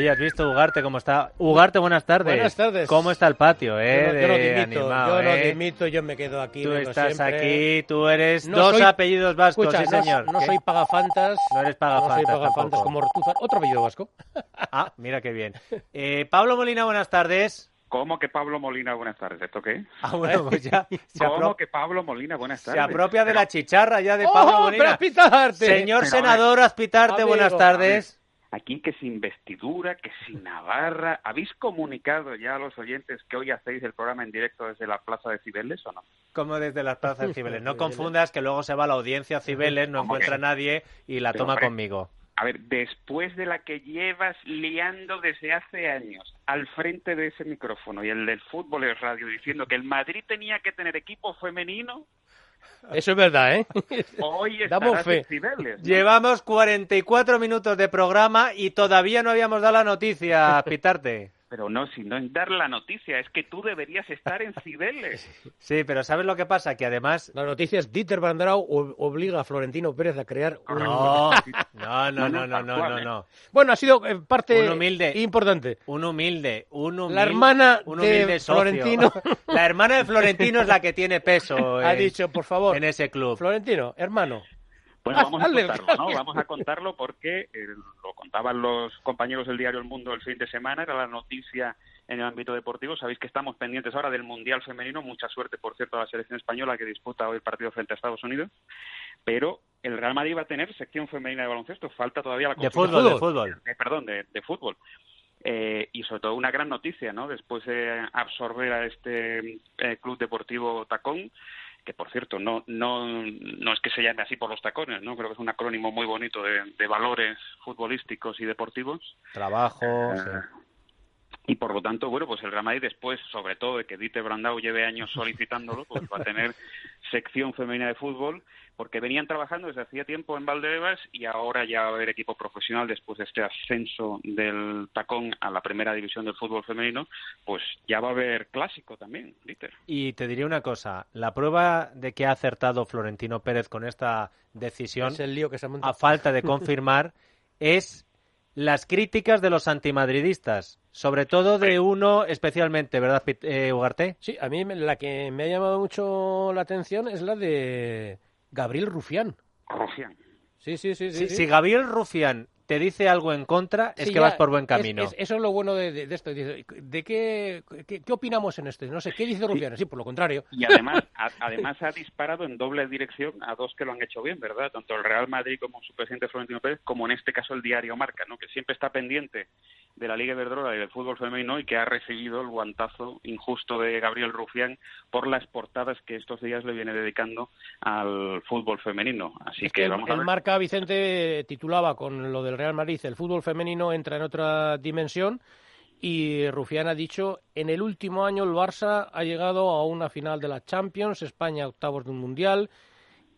Oye, ¿has visto Ugarte cómo está? Ugarte, buenas tardes. Buenas tardes. ¿Cómo está el patio, eh? Yo no, yo no dimito, animado, yo no eh? dimito, yo me quedo aquí. Tú estás siempre. aquí, tú eres No dos soy- apellidos vascos, Escucha, sí no- señor. No, ¿Qué? soy pagafantas. No eres No soy pagafantas pagafantas como Ortuzar. Otro apellido vasco. Ah, mira qué bien. Eh, Pablo Molina, buenas tardes. ¿Cómo que Pablo Molina, buenas tardes? ¿Esto qué? Ah, bueno, pues ya se, ¿Cómo apro- que Pablo Molina, buenas se tardes? apropia de la chicharra ya de Pablo ¡Oh, Molina. pero! Señor Pero, senador Azpitarte, buenas tardes. Aquí que sin vestidura, que sin Navarra. ¿Habéis comunicado ya a los oyentes que hoy hacéis el programa en directo desde la Plaza de Cibeles o no? Como desde las plazas de Cibeles. No confundas que luego se va la audiencia a Cibeles, no ¿Cómo encuentra a nadie y la Pero, toma hombre, conmigo. A ver, después de la que llevas liando desde hace años al frente de ese micrófono y el del fútbol es radio diciendo que el Madrid tenía que tener equipo femenino, Eso es verdad, ¿eh? hoy Damos fe. ¿no? Llevamos 44 minutos de programa y todavía no habíamos dado la noticia, Pitarte. Pero no, si no es dar la noticia, es que tú deberías estar en Cibeles. Sí, pero ¿sabes lo que pasa? Que además... La noticia es Dieter Banderau o- obliga a Florentino Pérez a crear un... No, no, no, no, no, no, ¿eh? no. Bueno, ha sido eh, parte Un humilde. importante. Un humilde, un humilde. La hermana un de socio. Florentino. La hermana de Florentino es la que tiene peso Ha en- dicho, por favor, en ese club. Florentino, hermano. Bueno, Ah, vamos a contarlo, ¿no? Vamos a contarlo porque eh, lo contaban los compañeros del diario El Mundo el fin de semana, era la noticia en el ámbito deportivo. Sabéis que estamos pendientes ahora del Mundial Femenino. Mucha suerte, por cierto, a la selección española que disputa hoy el partido frente a Estados Unidos. Pero el Real Madrid va a tener sección femenina de baloncesto. Falta todavía la De fútbol, de fútbol. Eh, perdón, de, de fútbol. Eh, y sobre todo una gran noticia, ¿no? Después de absorber a este eh, Club Deportivo Tacón, que por cierto no, no, no es que se llame así por los tacones, ¿no? Creo que es un acrónimo muy bonito de, de valores futbolísticos y deportivos. Trabajo. Sí. y por lo tanto, bueno, pues el Real Madrid después, sobre todo de que Dieter Brandau lleve años solicitándolo, pues va a tener sección femenina de fútbol, porque venían trabajando desde hacía tiempo en Valdebebas y ahora ya va a haber equipo profesional después de este ascenso del tacón a la primera división del fútbol femenino, pues ya va a haber clásico también, Dieter. Y te diré una cosa, la prueba de que ha acertado Florentino Pérez con esta decisión, Es el lío que se ha montado. a falta de confirmar, es las críticas de los antimadridistas, sobre todo de uno especialmente, ¿verdad, eh, Ugarte? Sí, a mí me- la que me ha llamado mucho la atención es la de Gabriel Rufián. Rufián. Sí, sí, sí. Si, sí, sí. si Gabriel Rufián te dice algo en contra, es Sí, que ya, vas por buen camino. es- eso es lo bueno de, de- de esto. Dice, ¿De qué, qué, qué opinamos en esto? No sé, ¿qué dice Rufián? Sí, por lo contrario. Y además, a- además ha disparado en doble dirección a dos que lo han hecho bien, ¿verdad? Tanto el Real Madrid como su presidente Florentino Pérez, como en este caso el diario Marca, ¿no? Que siempre está pendiente de la Liga Iberdrola y del fútbol femenino y que ha recibido el guantazo injusto de Gabriel Rufián por las portadas que estos días le viene dedicando al fútbol femenino. Así Es que, que el, vamos a el ver. marca Vicente titulaba con lo del Real Madrid, el fútbol femenino entra en otra dimensión y Rufián ha dicho, en el último año el Barça ha llegado a una final de la Champions, España octavos de un mundial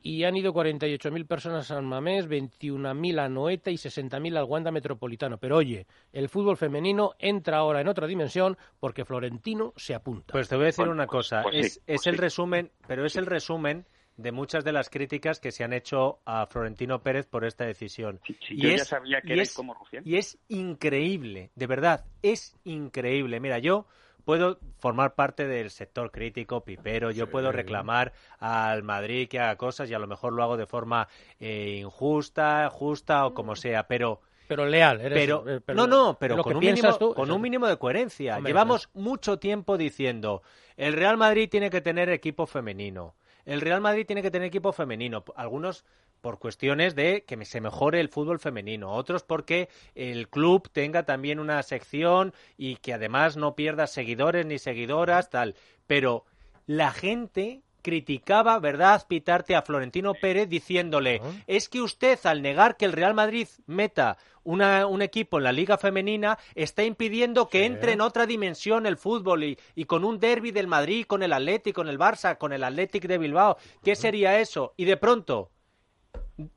y han ido 48.000 personas a San Mamés, 21.000 a Noeta y 60.000 al Wanda Metropolitano. Pero oye, el fútbol femenino entra ahora en otra dimensión porque Florentino se apunta. Pues te voy a decir una cosa, pues es, es pues el sí. resumen, pero es el resumen de muchas de las críticas que se han hecho a Florentino Pérez por esta decisión. Si- si Y yo ya es- sabía que y es- como Rufián. Y es increíble, de verdad, es increíble. Mira, yo puedo formar parte del sector crítico, pipero, yo puedo reclamar al Madrid que haga cosas y a lo mejor lo hago de forma eh, injusta, justa o como sea, pero Pero leal, eres, pero, eh, no, no, pero con, un mínimo, tú, con un mínimo de coherencia. Hombre, Llevamos mucho tiempo diciendo, el Real Madrid tiene que tener equipo femenino. El Real Madrid tiene que tener equipo femenino. Algunos por cuestiones de que se mejore el fútbol femenino, otros porque el club tenga también una sección y que además no pierda seguidores ni seguidoras, tal. Pero la gente criticaba, ¿verdad?, Pitarte a Florentino Pérez diciéndole, es que usted al negar que el Real Madrid meta una- un equipo en la liga femenina está impidiendo que entre en otra dimensión el fútbol y, y con un derby del Madrid, con el Atlético, con el Barça, con el Athletic de Bilbao. ¿Qué sería eso? Y de pronto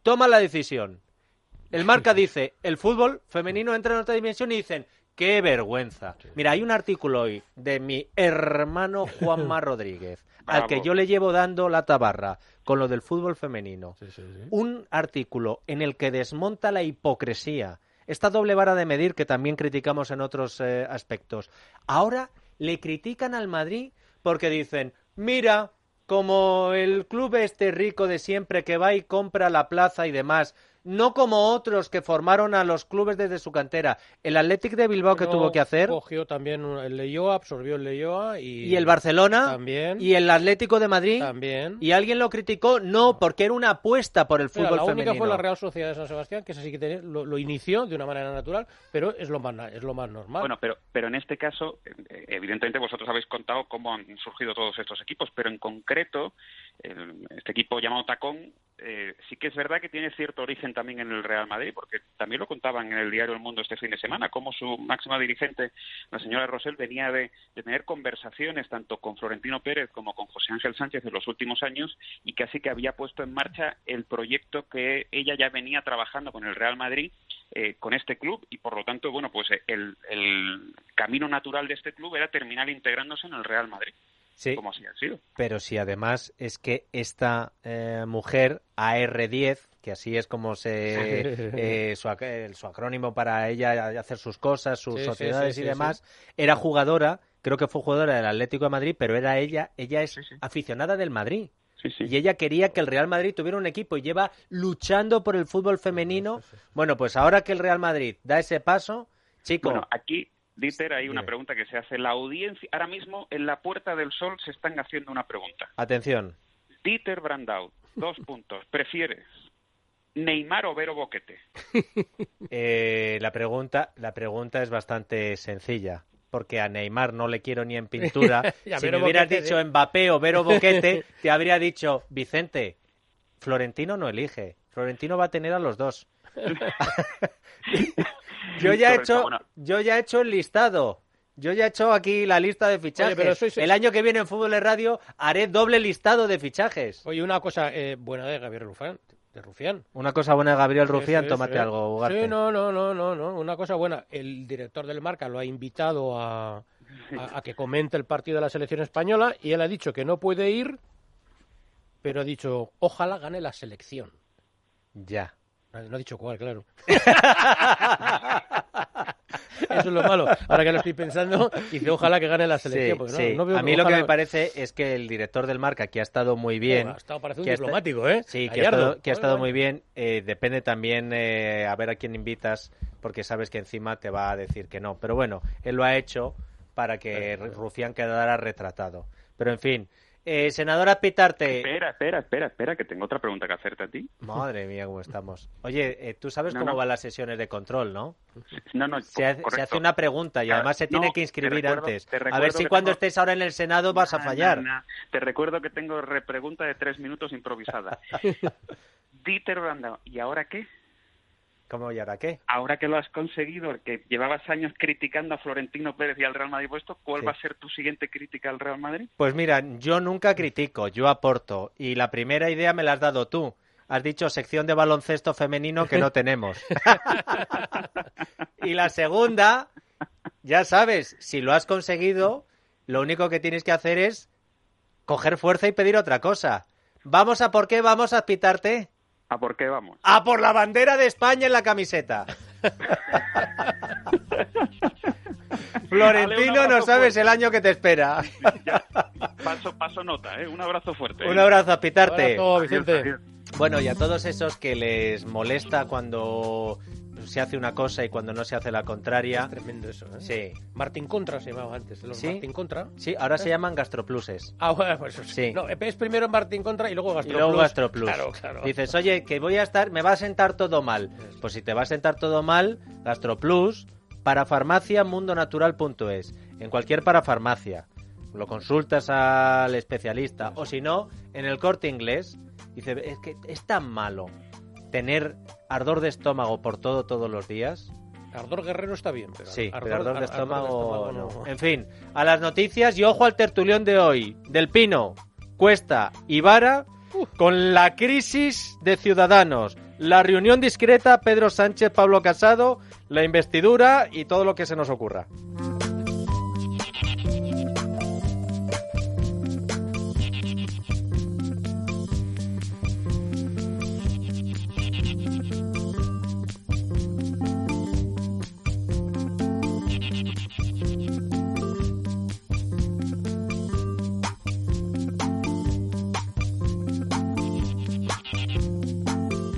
toma la decisión. El marca dice, el fútbol femenino entra en otra dimensión y dicen, qué vergüenza. Mira, hay un artículo hoy de mi hermano Juanma Rodríguez, al que yo le llevo dando la tabarra con lo del fútbol femenino. Sí, sí, sí. Un artículo en el que desmonta la hipocresía, esta doble vara de medir que también criticamos en otros eh, aspectos. Ahora le critican al Madrid porque dicen, mira, como el club este rico de siempre que va y compra la plaza y demás, no como otros que formaron a los clubes desde su cantera. El Athletic de Bilbao que tuvo que hacer. Cogió también el Leyoa, absorbió el Leyoa y. Y el Barcelona. También. Y el Atlético de Madrid. También. Y alguien lo criticó, no, porque era una apuesta por el fútbol la femenino. única fue la Real Sociedad de San Sebastián, que es así que lo, inició de una manera natural, pero es lo más, es lo más normal. Bueno, pero, pero en este caso, evidentemente vosotros habéis contado cómo han surgido todos estos equipos, pero en concreto, este equipo llamado Tacón eh, sí que es verdad que tiene cierto origen también en el Real Madrid, porque también lo contaban en el diario El Mundo este fin de semana, como su máxima dirigente, la señora Rosell, venía de, tener conversaciones tanto con Florentino Pérez como con José Ángel Sánchez en los últimos años y casi que había puesto en marcha el proyecto que ella ya venía trabajando con el Real Madrid, eh, con este club, y por lo tanto, bueno, pues el camino natural de este club era terminar integrándose en el Real Madrid. Sí, Pero si además es que esta eh, mujer, AR10, que así es como se eh, su, acrónimo para ella hacer sus cosas, sus sociedades y demás, era jugadora, creo que fue jugadora del Atlético de Madrid, pero era ella, ella es aficionada del Madrid. Y ella quería que el Real Madrid tuviera un equipo y lleva luchando por el fútbol femenino. Bueno, pues ahora que el Real Madrid da ese paso, chico. Bueno, aquí Dieter, hay una pregunta que se hace. La audiencia, ahora mismo en la Puerta del Sol se están haciendo una pregunta. Atención. Dieter Brandau, dos puntos. ¿Prefieres Neymar o Vero Boquete? Eh, la, pregunta, la pregunta es bastante sencilla. Porque a Neymar no le quiero ni en pintura. si me hubieras dicho Mbappé o Vero Boquete, te habría dicho, Vicente, Florentino no elige. Florentino va a tener a los dos. Yo ya he hecho, yo ya he hecho el listado. Yo ya he hecho aquí la lista de fichajes. El año que viene en Fútbol de Radio haré doble listado de fichajes. Oye, una cosa eh, buena de Gabriel Rufián. De Rufián. Una cosa buena de Gabriel Rufián, tómate algo, Ugarte. Sí, no, no, no, no, no. Una cosa buena. El director del Marca lo ha invitado a, a que comente el partido de la selección española y él ha dicho que no puede ir, pero ha dicho, ojalá gane la selección. Ya. No ha dicho cuál, claro. Eso es lo malo. Ahora que lo estoy pensando, dice ojalá que gane la selección. a mí lo que me parece es que el director del marca, que ha estado muy bien. ha estado parece un diplomático, ¿eh? Sí, que ha estado, que ha estado muy bien. Eh, depende también eh, a ver a quién invitas, porque sabes que encima te va a decir que no. Pero bueno, él lo ha hecho para que Rufián quedara retratado. Pero en fin, eh, senadora Pitarte. Espera, espera, espera, espera, que tengo otra pregunta que hacerte a ti. Madre mía, cómo estamos. Oye, eh, tú sabes cómo van las sesiones de control, ¿no? No, no, se, hace, una pregunta y además se tiene que inscribir antes. A ver si cuando estés ahora en el Senado vas a fallar. te recuerdo que tengo repregunta de tres minutos improvisada. Dieter Brandau, ¿y ahora qué? ¿Cómo y ahora qué? Ahora que lo has conseguido, que llevabas años criticando a Florentino Pérez y al Real Madrid puesto, ¿cuál va a ser tu siguiente crítica al Real Madrid? Pues mira, yo nunca critico, yo aporto. Y la primera idea me la has dado tú. Has dicho sección de baloncesto femenino que no tenemos. y la segunda, ya sabes, si lo has conseguido, lo único que tienes que hacer es coger fuerza y pedir otra cosa. Vamos a por qué vamos a pitarte. ¿A por qué vamos? A por la bandera de España en la camiseta. Florentino, no sabes el año que te espera. Paso, paso nota, ¿eh? Un abrazo fuerte. Un abrazo a pitarte. Vicente. Bueno, y a todos esos que les molesta cuando se hace una cosa y cuando no se hace la contraria. Es tremendo eso, ¿eh? Sí. Martín Contra se llamaba antes, los ¿Sí? Martín Contra. Sí, ahora se llaman gastropluses. Ah, bueno, pues sí. No, es primero Martín Contra y luego Gastroplus. Y luego Gastroplus. Claro, claro. Dices, oye, que voy a estar, me va a sentar todo mal. Pues si te va a sentar todo mal, Gastroplus, para farmacia mundonatural.es. En cualquier parafarmacia. Lo consultas al especialista. O si no, en el corte inglés. Dice, es que es tan malo tener ardor de estómago por todo todos los días. Ardor guerrero está bien, pero sí, ardor, de estómago, no. En fin, a las noticias y ojo al tertulión de hoy, del Pino, Cuesta y Vara, con la crisis de Ciudadanos, la reunión discreta Pedro Sánchez, Pablo Casado, la investidura y todo lo que se nos ocurra.